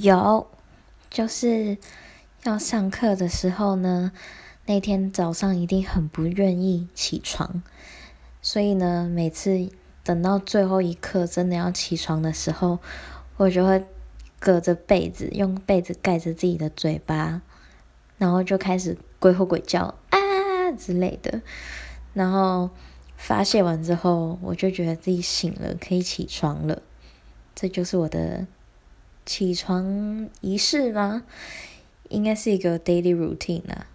有，就是要上课的时候呢，那天早上一定很不愿意起床，所以呢，每次等到最后一刻真的要起床的时候，我就会隔着被子，用被子盖着自己的嘴巴，然后就开始鬼吼鬼叫啊之类的，然后发泄完之后，我就觉得自己醒了，可以起床了，这就是我的。起床仪式吗？应该是一个 daily routine 啊。